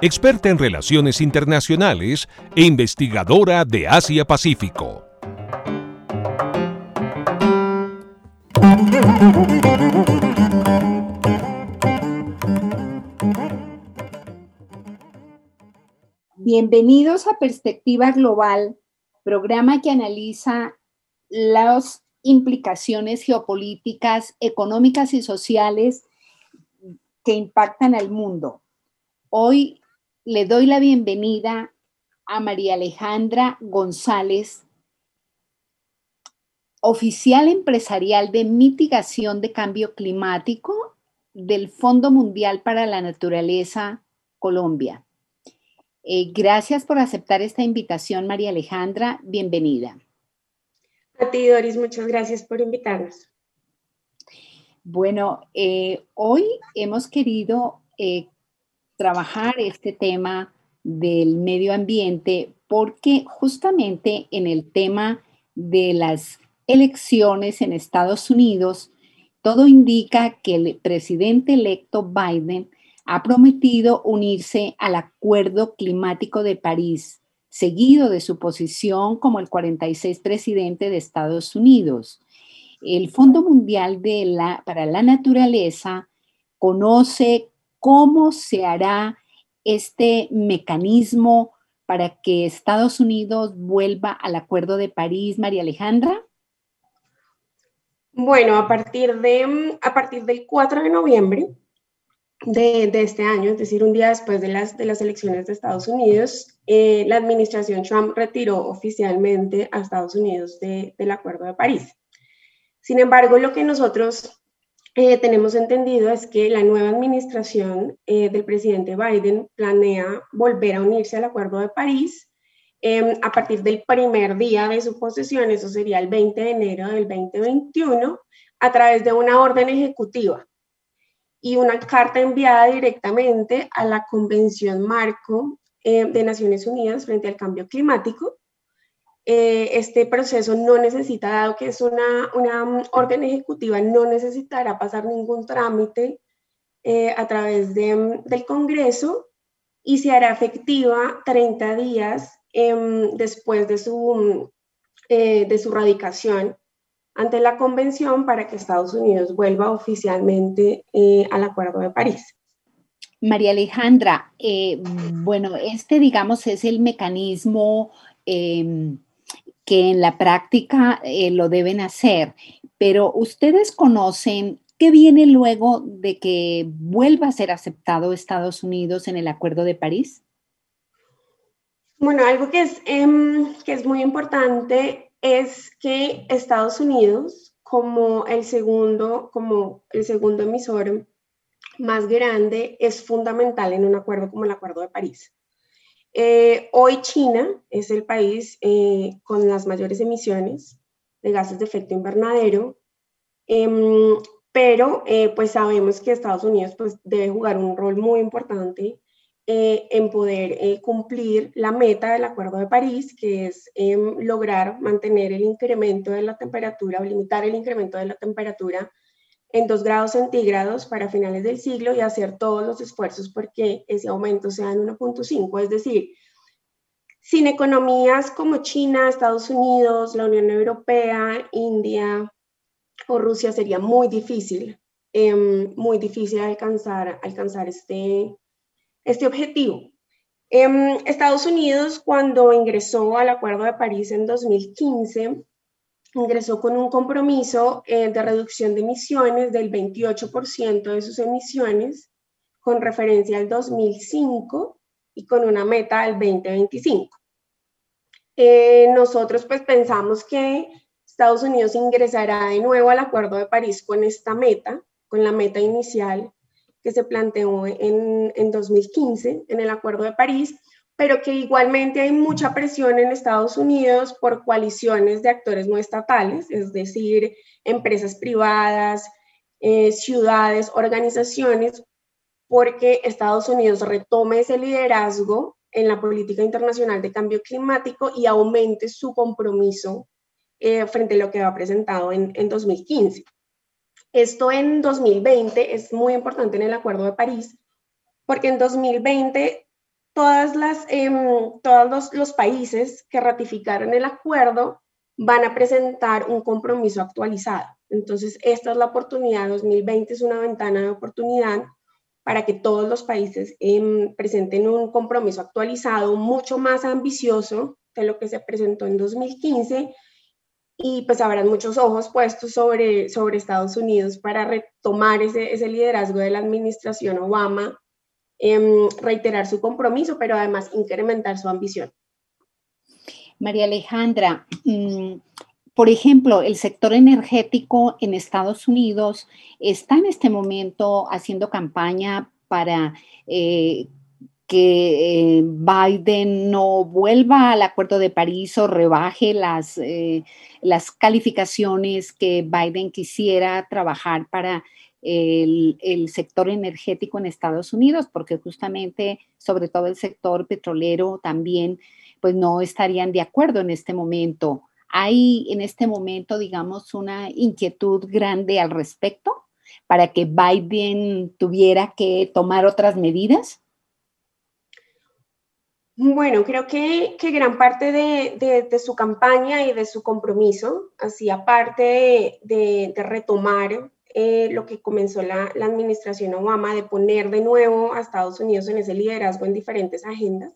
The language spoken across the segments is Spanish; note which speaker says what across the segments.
Speaker 1: experta en relaciones internacionales e investigadora de Asia-Pacífico.
Speaker 2: Bienvenidos a Perspectiva Global, programa que analiza las implicaciones geopolíticas, económicas y sociales que impactan al mundo. Hoy le doy la bienvenida a María Alejandra González, oficial empresarial de mitigación de cambio climático del Fondo Mundial para la Naturaleza Colombia. Eh, gracias por aceptar esta invitación, María Alejandra. Bienvenida.
Speaker 3: A ti, Doris, muchas gracias por invitarnos.
Speaker 2: Bueno, eh, hoy hemos querido eh, trabajar este tema del medio ambiente porque justamente en el tema de las elecciones en Estados Unidos, todo indica que el presidente electo Biden ha prometido unirse al Acuerdo Climático de París, seguido de su posición como el 46 presidente de Estados Unidos. El Fondo Mundial de la, para la Naturaleza conoce cómo se hará este mecanismo para que Estados Unidos vuelva al Acuerdo de París, María Alejandra.
Speaker 3: Bueno, a partir, de, a partir del 4 de noviembre, de, este año, es decir, un día después de las, de las elecciones de Estados Unidos, eh, la administración Trump retiró oficialmente a Estados Unidos del Acuerdo de París. Sin embargo, lo que nosotros eh, tenemos entendido es que la nueva administración eh, del presidente Biden planea volver a unirse al Acuerdo de París em, a partir del primer día de su posesión, eso sería el 20 de enero del 2021, a través de una orden ejecutiva y una carta enviada directamente a la Convención Marco eh, de Naciones Unidas frente al cambio climático. Eh, este proceso no necesita, dado que es una, una, orden ejecutiva, no necesitará pasar ningún trámite eh, a través de, del Congreso y se hará efectiva 30 días em, después de su, de su radicación ante la convención para que Estados Unidos vuelva oficialmente eh, al Acuerdo de París.
Speaker 2: María Alejandra, eh, bueno, este digamos es el mecanismo em, que en la práctica eh, lo deben hacer, pero ustedes conocen qué viene luego de que vuelva a ser aceptado Estados Unidos en el Acuerdo de París.
Speaker 3: Bueno, algo que es, em, que es muy importante es que Estados Unidos, como el segundo, como el segundo emisor más grande, es fundamental en un acuerdo como el Acuerdo de París. Eh, hoy China es el país eh, con las mayores emisiones de gases de efecto invernadero, em, pero eh, pues sabemos que Estados Unidos pues, debe jugar un rol muy importante eh, en poder eh, cumplir la meta del Acuerdo de París, que es em, lograr mantener el incremento de la temperatura o limitar el incremento de la temperatura en 2 grados centígrados para finales del siglo y hacer todos los esfuerzos porque ese aumento sea en 1.5. Es decir, sin economías como China, Estados Unidos, la Unión Europea, India o Rusia sería muy difícil, em, muy difícil alcanzar, alcanzar este, este objetivo. Em, Estados Unidos, cuando ingresó al Acuerdo de París en 2015, ingresó con un compromiso eh, de reducción de emisiones del 28% de sus emisiones con referencia al 2005 y con una meta al 2025. Eh, nosotros pues pensamos que Estados Unidos ingresará de nuevo al Acuerdo de París con esta meta, con la meta inicial que se planteó en, en 2015 en el Acuerdo de París, pero que igualmente hay mucha presión en Estados Unidos por coaliciones de actores no estatales, es decir, empresas privadas, eh, ciudades, organizaciones, porque Estados Unidos retome ese liderazgo en la política internacional de cambio climático y aumente su compromiso eh, frente a lo que ha presentado en, en 2015. Esto en 2020 es muy importante en el Acuerdo de París, porque en 2020 todas las, em, todos los, países que ratificaron el acuerdo van a presentar un compromiso actualizado. Entonces, esta es la oportunidad, 2020 es una ventana de oportunidad para que todos los países em, presenten un compromiso actualizado mucho más ambicioso de lo que se presentó en 2015 y pues habrán muchos ojos puestos sobre, sobre Estados Unidos para retomar ese, ese liderazgo de la administración Obama Em, reiterar su compromiso, pero además incrementar su ambición.
Speaker 2: María Alejandra, mm, por ejemplo, el sector energético en Estados Unidos está en este momento haciendo campaña para eh, que eh, Biden no vuelva al Acuerdo de París o rebaje las, eh, las calificaciones que Biden quisiera trabajar para el, sector energético en Estados Unidos, porque justamente, sobre todo el sector petrolero también, pues no estarían de acuerdo en este momento. ¿Hay en este momento, digamos, una inquietud grande al respecto para que Biden tuviera que tomar otras medidas?
Speaker 3: Bueno, creo que, gran parte de, su campaña y de su compromiso hacía parte de, de retomar eh, lo que comenzó la, administración Obama de poner de nuevo a Estados Unidos en ese liderazgo en diferentes agendas.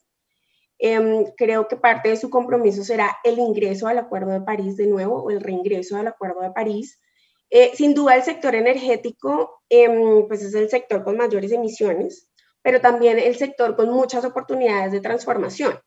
Speaker 3: Em, creo que parte de su compromiso será el ingreso al Acuerdo de París de nuevo o el reingreso al Acuerdo de París. Eh, sin duda el sector energético em, pues es el sector con mayores emisiones, pero también el sector con muchas oportunidades de transformación.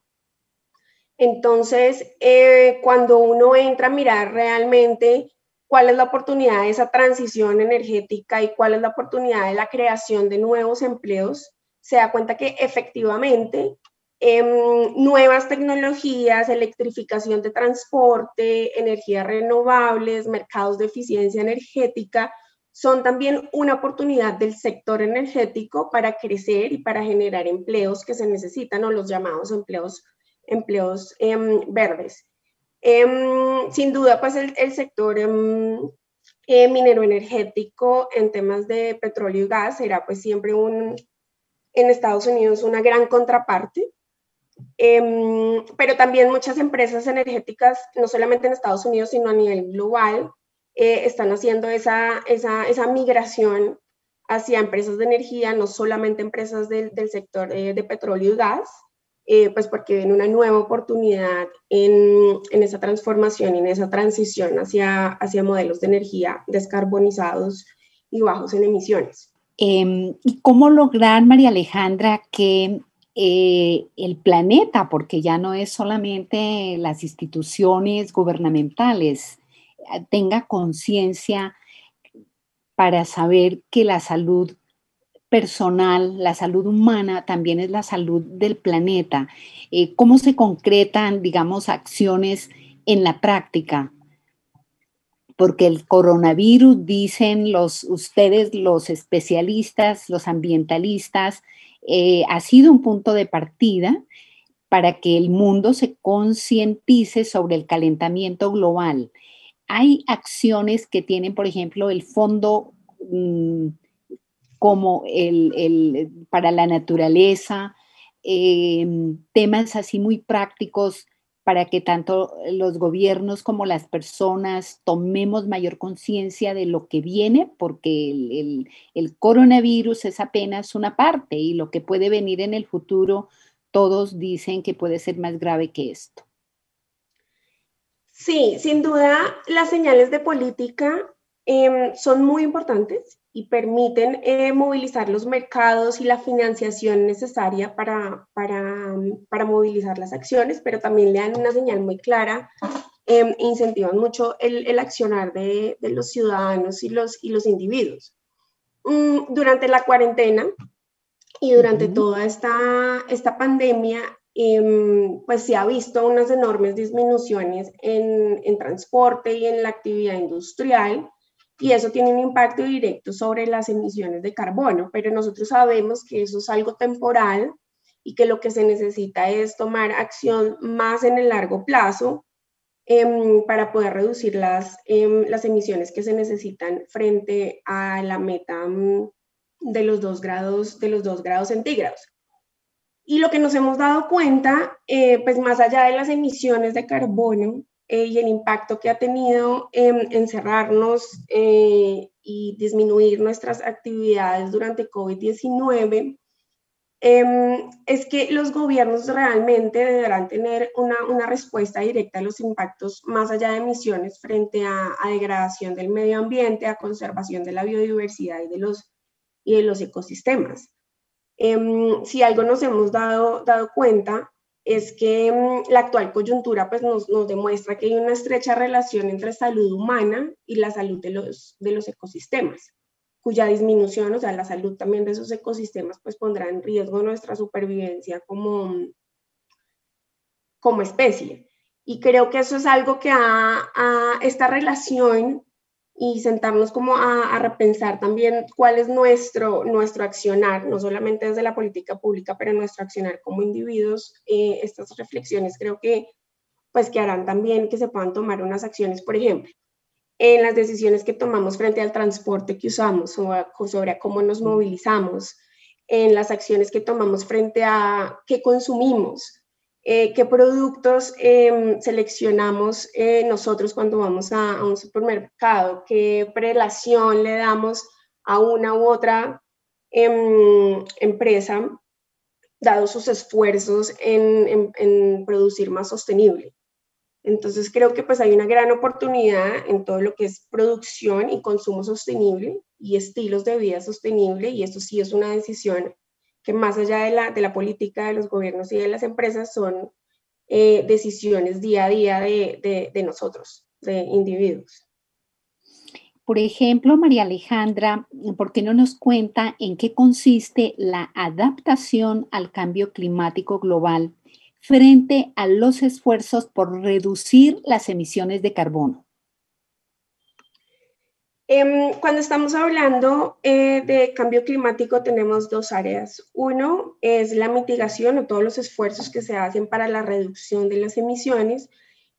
Speaker 3: Entonces, eh, cuando uno entra a mirar realmente cuál es la oportunidad de esa transición energética y cuál es la oportunidad de la creación de nuevos empleos, se da cuenta que efectivamente em, nuevas tecnologías, electrificación de transporte, energías renovables, mercados de eficiencia energética, son también una oportunidad del sector energético para crecer y para generar empleos que se necesitan o los llamados empleos, empleos em, verdes. Em, sin duda, pues el, sector em, eh, minero energético en temas de petróleo y gas será pues siempre un, en Estados Unidos una gran contraparte, em, pero también muchas empresas energéticas, no solamente en Estados Unidos, sino a nivel global, eh, están haciendo esa, esa, esa, migración hacia empresas de energía, no solamente empresas del, del sector eh, de petróleo y gas, eh, pues porque ven una nueva oportunidad en, en, esa transformación en esa transición hacia, hacia modelos de energía descarbonizados y bajos en emisiones.
Speaker 2: Em, ¿Y cómo lograr, María Alejandra, que eh, el planeta, porque ya no es solamente las instituciones gubernamentales, tenga conciencia para saber que la salud personal, la salud humana también es la salud del planeta. Eh, ¿Cómo se concretan, digamos, acciones en la práctica? Porque el coronavirus, dicen los, ustedes, los especialistas, los ambientalistas, eh, ha sido un punto de partida para que el mundo se concientice sobre el calentamiento global. Hay acciones que tienen, por ejemplo, el Fondo mm, como el, para la naturaleza, em, temas así muy prácticos para que tanto los gobiernos como las personas tomemos mayor conciencia de lo que viene, porque el, el, coronavirus es apenas una parte y lo que puede venir en el futuro, todos dicen que puede ser más grave que esto.
Speaker 3: Sí, sin duda, las señales de política Em, son muy importantes y permiten eh, movilizar los mercados y la financiación necesaria para, para, para, movilizar las acciones, pero también le dan una señal muy clara eh, incentivan mucho el, el accionar de, de, los ciudadanos y los, y los individuos. Mm, durante la cuarentena y durante toda esta, esta pandemia, em, pues se ha visto unas enormes disminuciones en, en transporte y en la actividad industrial y eso tiene un impacto directo sobre las emisiones de carbono, pero nosotros sabemos que eso es algo temporal y que lo que se necesita es tomar acción más en el largo plazo em, para poder reducir las, em, las emisiones que se necesitan frente a la meta mm, de los dos grados, de los dos grados centígrados. Y lo que nos hemos dado cuenta, eh, pues más allá de las emisiones de carbono, eh, y el impacto que ha tenido en encerrarnos eh, y disminuir nuestras actividades durante COVID-19, em, es que los gobiernos realmente deberán tener una, una, respuesta directa a los impactos más allá de emisiones frente a, a, degradación del medio ambiente, a conservación de la biodiversidad y de los, y de los ecosistemas. Em, si algo nos hemos dado, dado cuenta es que mm, la actual coyuntura pues, nos, nos, demuestra que hay una estrecha relación entre salud humana y la salud de los, de los ecosistemas, cuya disminución, o sea, la salud también de esos ecosistemas, pues pondrá en riesgo nuestra supervivencia como, como especie. Y creo que eso es algo que a, a esta relación y sentarnos como a, repensar también cuál es nuestro, nuestro accionar, no solamente desde la política pública, pero nuestro accionar como individuos. Eh, estas reflexiones creo que pues que harán también que se puedan tomar unas acciones, por ejemplo, en las decisiones que tomamos frente al transporte que usamos o sobre cómo nos movilizamos, en las acciones que tomamos frente a qué consumimos, eh, qué productos em, seleccionamos eh, nosotros cuando vamos a, un supermercado, qué prelación le damos a una u otra em, empresa, dado sus esfuerzos en, en, producir más sostenible. Entonces creo que pues hay una gran oportunidad en todo lo que es producción y consumo sostenible y estilos de vida sostenible y esto sí es una decisión que más allá de la, de la política de los gobiernos y de las empresas son eh, decisiones día a día de, de, de nosotros, de individuos.
Speaker 2: Por ejemplo, María Alejandra, ¿por qué no nos cuenta en qué consiste la adaptación al cambio climático global frente a los esfuerzos por reducir las emisiones de carbono?
Speaker 3: Em, cuando estamos hablando eh, de cambio climático tenemos dos áreas. Uno es la mitigación o todos los esfuerzos que se hacen para la reducción de las emisiones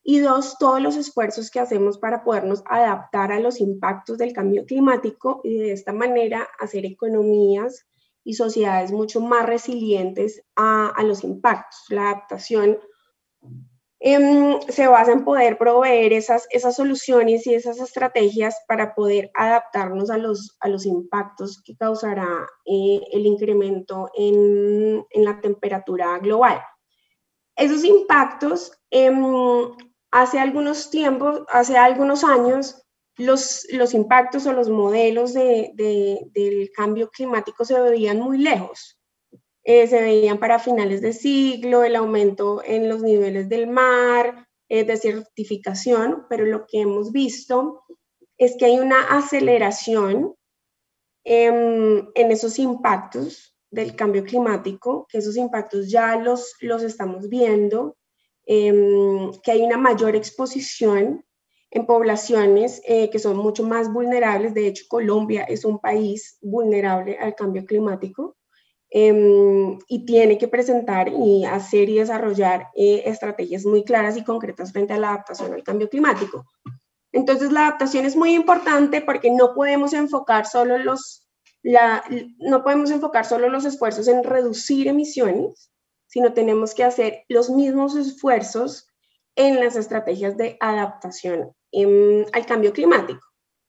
Speaker 3: y dos, todos los esfuerzos que hacemos para podernos adaptar a los impactos del cambio climático y de esta manera hacer economías y sociedades mucho más resilientes a, a los impactos. La adaptación Em, se basa en poder proveer esas, esas soluciones y esas estrategias para poder adaptarnos a los, a los impactos que causará eh, el incremento en, en, la temperatura global. Esos impactos, em, hace algunos tiempos, hace algunos años, los, los impactos o los modelos de, de, del cambio climático se veían muy lejos. Eh, se veían para finales de siglo, el aumento en los niveles del mar, eh, desertificación, pero lo que hemos visto es que hay una aceleración en esos impactos del cambio climático, que esos impactos ya los, los estamos viendo, em, que hay una mayor exposición en poblaciones eh, que son mucho más vulnerables. De hecho, Colombia es un país vulnerable al cambio climático. Em, y tiene que presentar y hacer y desarrollar eh, estrategias muy claras y concretas frente a la adaptación al cambio climático. Entonces, la adaptación es muy importante porque no podemos enfocar solo los, la, no podemos enfocar solo los esfuerzos en reducir emisiones, sino tenemos que hacer los mismos esfuerzos en las estrategias de adaptación em, al cambio climático.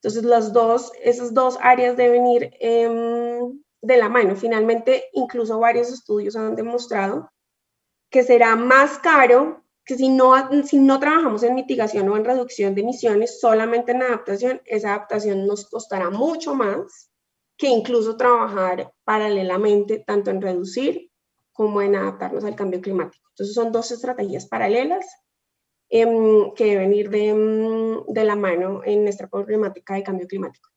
Speaker 3: Entonces, las dos, esas dos áreas deben ir em, de la mano. Finalmente, incluso varios estudios han demostrado que será más caro que si no, si no trabajamos en mitigación o en reducción de emisiones, solamente en adaptación, esa adaptación nos costará mucho más que incluso trabajar paralelamente tanto en reducir como en adaptarnos al cambio climático. Entonces son dos estrategias paralelas em, que deben ir de, em, de la mano en nuestra problemática de cambio climático.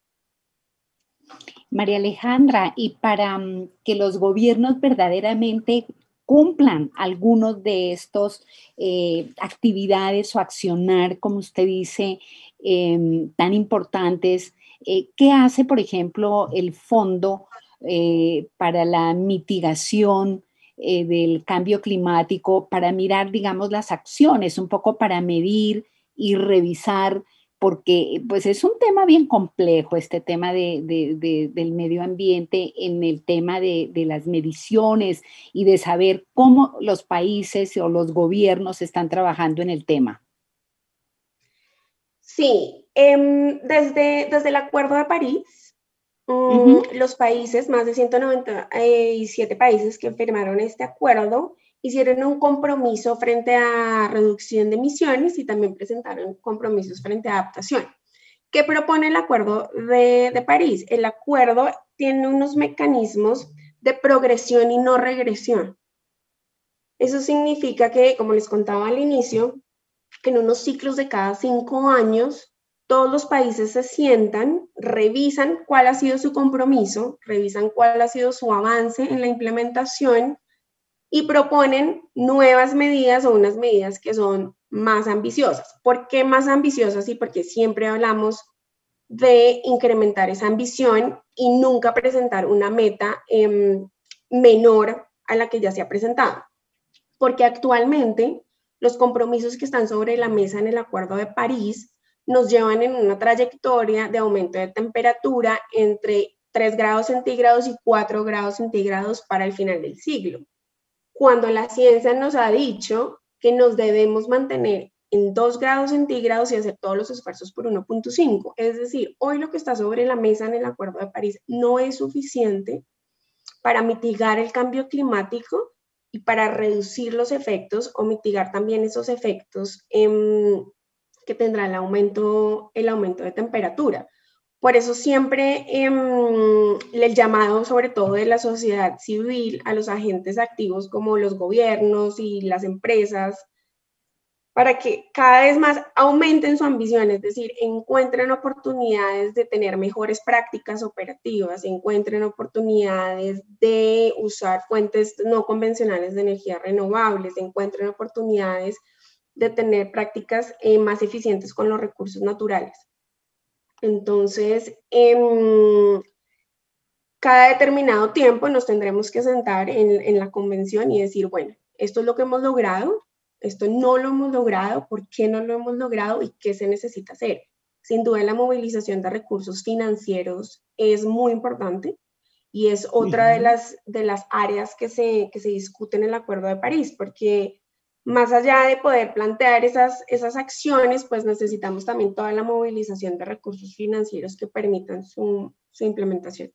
Speaker 2: María Alejandra, y para mm, que los gobiernos verdaderamente cumplan algunos de estos eh, actividades o accionar, como usted dice, em, tan importantes. Eh, ¿Qué hace, por ejemplo, el Fondo eh, para la mitigación del cambio climático, para mirar, digamos, las acciones, un poco para medir y revisar porque pues es un tema bien complejo, este tema del medio ambiente, en el tema de, las mediciones y de saber cómo los países o los gobiernos están trabajando en el tema.
Speaker 3: Sí, em, desde, desde el Acuerdo de París, mm, los países, más de 197 países que firmaron este acuerdo, hicieron un compromiso frente a reducción de emisiones y también presentaron compromisos frente a adaptación. ¿Qué propone el Acuerdo de, París? El acuerdo tiene unos mecanismos de progresión y no regresión. Eso significa que, como les contaba al inicio, en unos ciclos de cada cinco años, todos los países se sientan, revisan cuál ha sido su compromiso, revisan cuál ha sido su avance en la implementación y proponen nuevas medidas o unas medidas que son más ambiciosas. ¿Por qué más ambiciosas? Y porque siempre hablamos de incrementar esa ambición y nunca presentar una meta em, menor a la que ya se ha presentado. Porque actualmente los compromisos que están sobre la mesa en el Acuerdo de París nos llevan en una trayectoria de aumento de temperatura entre 3 grados centígrados y 4 grados centígrados para el final del siglo cuando la ciencia nos ha dicho que nos debemos mantener en 2 grados centígrados y hacer todos los esfuerzos por 1.5. Es decir, hoy lo que está sobre la mesa en el Acuerdo de París no es suficiente para mitigar el cambio climático y para reducir los efectos o mitigar también esos efectos que tendrá el aumento, el aumento de temperatura. Por eso siempre em, el llamado, sobre todo de la sociedad civil, a los agentes activos como los gobiernos y las empresas, para que cada vez más aumenten su ambición, es decir, encuentren oportunidades de tener mejores prácticas operativas, encuentren oportunidades de usar fuentes no convencionales de energía renovables, encuentren oportunidades de tener prácticas eh, más eficientes con los recursos naturales. Entonces, em, cada determinado tiempo nos tendremos que sentar en, la convención y decir, bueno, esto es lo que hemos logrado, esto no lo hemos logrado, ¿por qué no lo hemos logrado y qué se necesita hacer? Sin duda la movilización de recursos financieros es muy importante y es otra de, las, de las áreas que se, que se discuten en el Acuerdo de París, porque más allá de poder plantear esas, esas acciones, pues necesitamos también toda la movilización de recursos financieros que permitan su, implementación.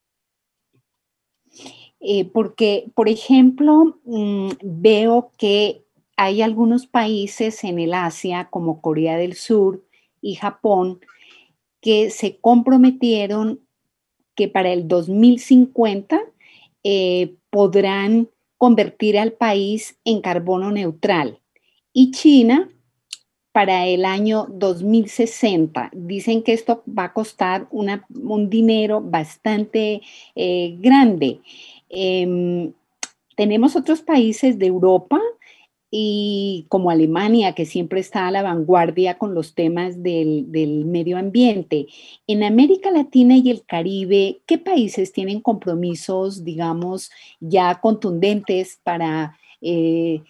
Speaker 2: Eh, porque, por ejemplo, mm, veo que hay algunos países en el Asia, como Corea del Sur y Japón, que se comprometieron que para el 2050 eh, podrán convertir al país en carbono neutral. Y China para el año 2060. Dicen que esto va a costar un dinero bastante eh, grande. Em, tenemos otros países de Europa y como Alemania, que siempre está a la vanguardia con los temas del, medio ambiente. En América Latina y el Caribe, ¿qué países tienen compromisos, digamos, ya contundentes para eh,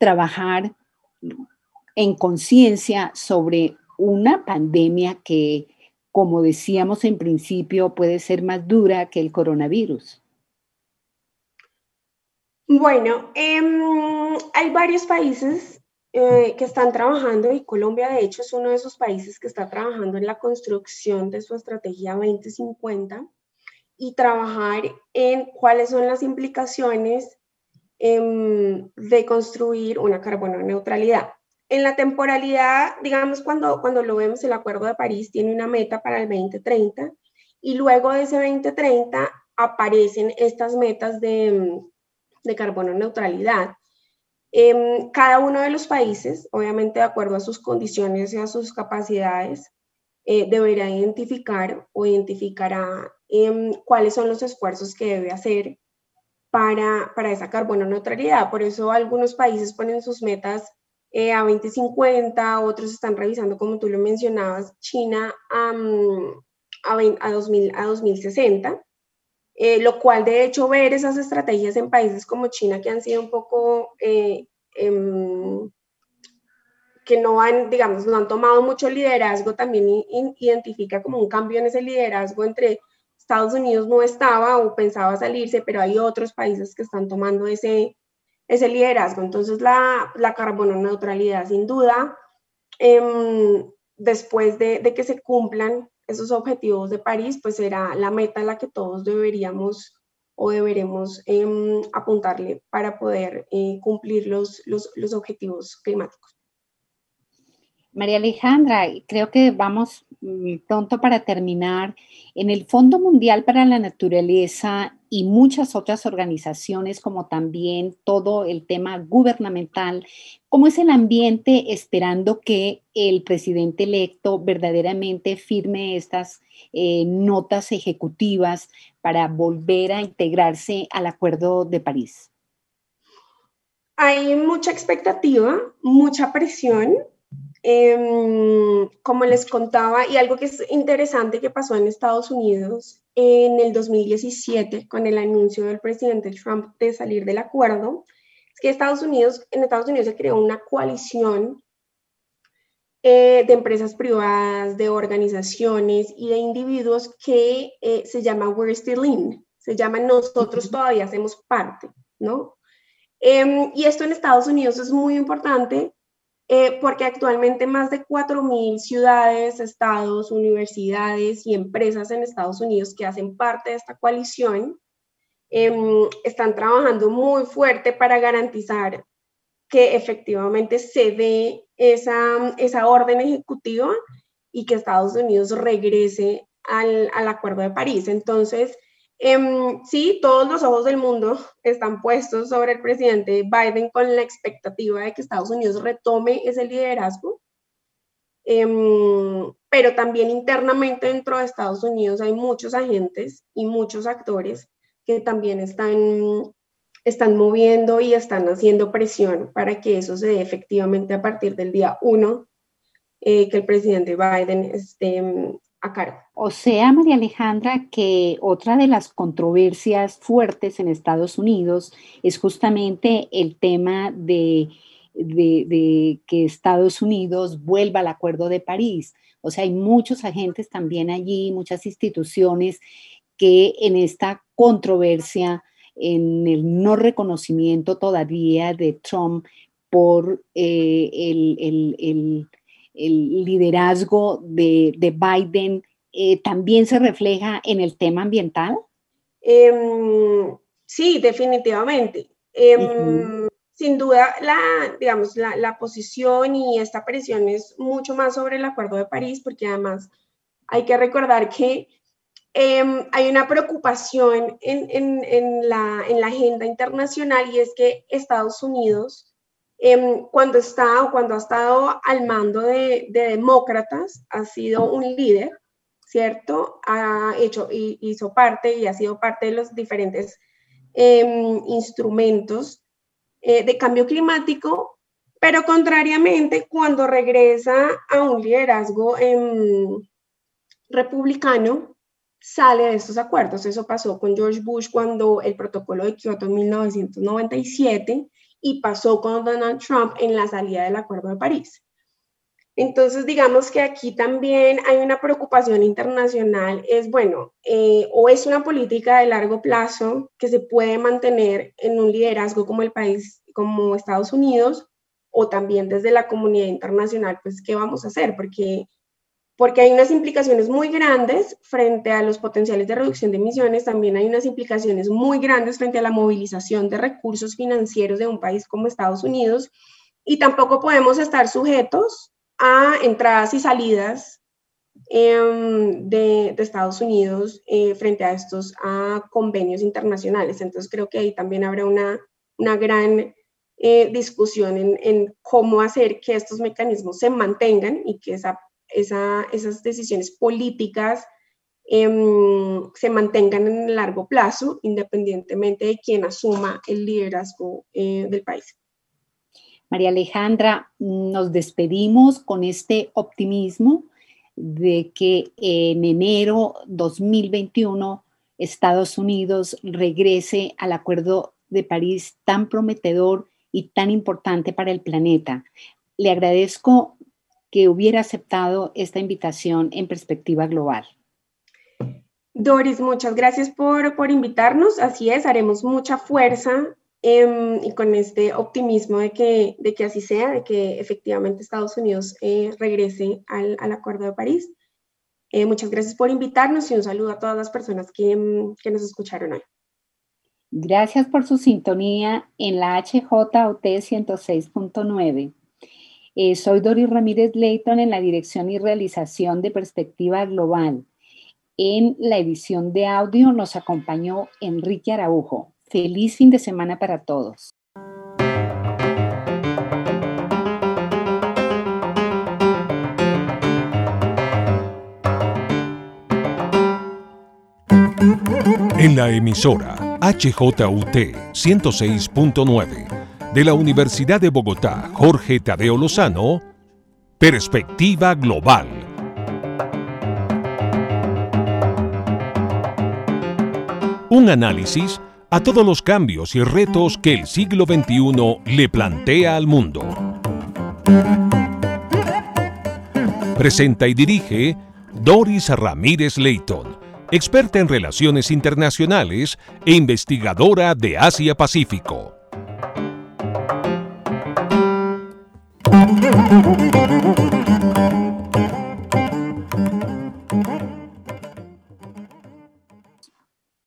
Speaker 2: trabajar en conciencia sobre una pandemia que, como decíamos en principio, puede ser más dura que el coronavirus?
Speaker 3: Bueno, em, hay varios países eh, que están trabajando y Colombia de hecho es uno de esos países que está trabajando en la construcción de su estrategia 2050 y trabajar en cuáles son las implicaciones em, de construir una carbono neutralidad. En la temporalidad, digamos, cuando, cuando lo vemos, el Acuerdo de París tiene una meta para el 2030 y luego de ese 2030 aparecen estas metas de de carbono neutralidad. Em, cada uno de los países, obviamente de acuerdo a sus condiciones y a sus capacidades, eh, deberá identificar o identificará em, cuáles son los esfuerzos que debe hacer para, para esa carbono neutralidad. Por eso algunos países ponen sus metas eh, a 2050, otros están revisando, como tú lo mencionabas, China a, a, 2000, a 2060. Eh, lo cual de hecho ver esas estrategias en países como China que han sido un poco, eh, em, que no han, digamos, no han tomado mucho liderazgo, también identifica como un cambio en ese liderazgo entre Estados Unidos no estaba o pensaba salirse, pero hay otros países que están tomando ese, ese liderazgo. Entonces la, la carbono neutralidad sin duda, em, después de, de que se cumplan esos objetivos de París, pues será la meta a la que todos deberíamos o deberemos em, apuntarle para poder eh, cumplir los, los, los objetivos climáticos.
Speaker 2: María Alejandra, creo que vamos pronto para terminar. En el Fondo Mundial para la Naturaleza y muchas otras organizaciones, como también todo el tema gubernamental, ¿cómo es el ambiente esperando que el presidente electo verdaderamente firme estas eh, notas ejecutivas para volver a integrarse al Acuerdo de París?
Speaker 3: Hay mucha expectativa, mucha presión. Em, como les contaba, y algo que es interesante que pasó en Estados Unidos en el 2017 con el anuncio del presidente Trump de salir del acuerdo, es que Estados Unidos, en Estados Unidos se creó una coalición eh, de empresas privadas, de organizaciones y de individuos que eh, se llama We're Still In, se llama Nosotros todavía hacemos parte, ¿no? Em, y esto en Estados Unidos es muy importante eh, porque actualmente más de 4.000 ciudades, estados, universidades y empresas en Estados Unidos que hacen parte de esta coalición em, están trabajando muy fuerte para garantizar que efectivamente se dé esa, esa orden ejecutiva y que Estados Unidos regrese al, al Acuerdo de París. Entonces, Em, sí, todos los ojos del mundo están puestos sobre el presidente Biden con la expectativa de que Estados Unidos retome ese liderazgo. Em, pero también internamente dentro de Estados Unidos hay muchos agentes y muchos actores que también están, están moviendo y están haciendo presión para que eso se dé efectivamente a partir del día 1, eh, que el presidente Biden esté,
Speaker 2: o sea, María Alejandra, que otra de las controversias fuertes en Estados Unidos es justamente el tema de, que Estados Unidos vuelva al Acuerdo de París. O sea, hay muchos agentes también allí, muchas instituciones que en esta controversia, en el no reconocimiento todavía de Trump por eh, el el liderazgo de, Biden eh, también se refleja en el tema ambiental?
Speaker 3: Em, sí, definitivamente. Em, sin duda, la, digamos, la, posición y esta presión es mucho más sobre el Acuerdo de París, porque además hay que recordar que em, hay una preocupación en, la, en la agenda internacional y es que Estados Unidos Em, cuando está o cuando ha estado al mando de, demócratas, ha sido un líder, ¿cierto? Ha hecho, y, hizo parte y ha sido parte de los diferentes em, instrumentos eh, de cambio climático, pero contrariamente, cuando regresa a un liderazgo em, republicano, sale de estos acuerdos. Eso pasó con George Bush cuando el protocolo de Kioto en 1997 y pasó con Donald Trump en la salida del Acuerdo de París. Entonces, digamos que aquí también hay una preocupación internacional, es bueno, eh, o es una política de largo plazo que se puede mantener en un liderazgo como el país, como Estados Unidos, o también desde la comunidad internacional, pues, ¿qué vamos a hacer? Porque porque hay unas implicaciones muy grandes frente a los potenciales de reducción de emisiones, también hay unas implicaciones muy grandes frente a la movilización de recursos financieros de un país como Estados Unidos, y tampoco podemos estar sujetos a entradas y salidas em, de, Estados Unidos eh, frente a estos a convenios internacionales. Entonces creo que ahí también habrá una, una gran eh, discusión en, en, cómo hacer que estos mecanismos se mantengan y que esa esas decisiones políticas em, se mantengan en el largo plazo, independientemente de quién asuma el liderazgo eh, del país.
Speaker 2: María Alejandra, nos despedimos con este optimismo de que en enero 2021 Estados Unidos regrese al Acuerdo de París tan prometedor y tan importante para el planeta. Le agradezco que hubiera aceptado esta invitación en perspectiva global.
Speaker 3: Doris, muchas gracias por, por invitarnos. Así es, haremos mucha fuerza em, y con este optimismo de que, de que así sea, de que efectivamente Estados Unidos eh, regrese al, al, Acuerdo de París. Eh, muchas gracias por invitarnos y un saludo a todas las personas que, em, que nos escucharon hoy.
Speaker 2: Gracias por su sintonía en la HJOT 106.9. Eh, soy Doris Ramírez Leighton en la dirección y realización de Perspectiva Global. En la edición de audio nos acompañó Enrique Araujo. Feliz fin de semana para todos.
Speaker 1: En la emisora HJUT 106.9 de la Universidad de Bogotá, Jorge Tadeo Lozano, Perspectiva Global. Un análisis a todos los cambios y retos que el siglo XXI le plantea al mundo. Presenta y dirige Doris Ramírez Leighton, experta en relaciones internacionales e investigadora de Asia-Pacífico. Música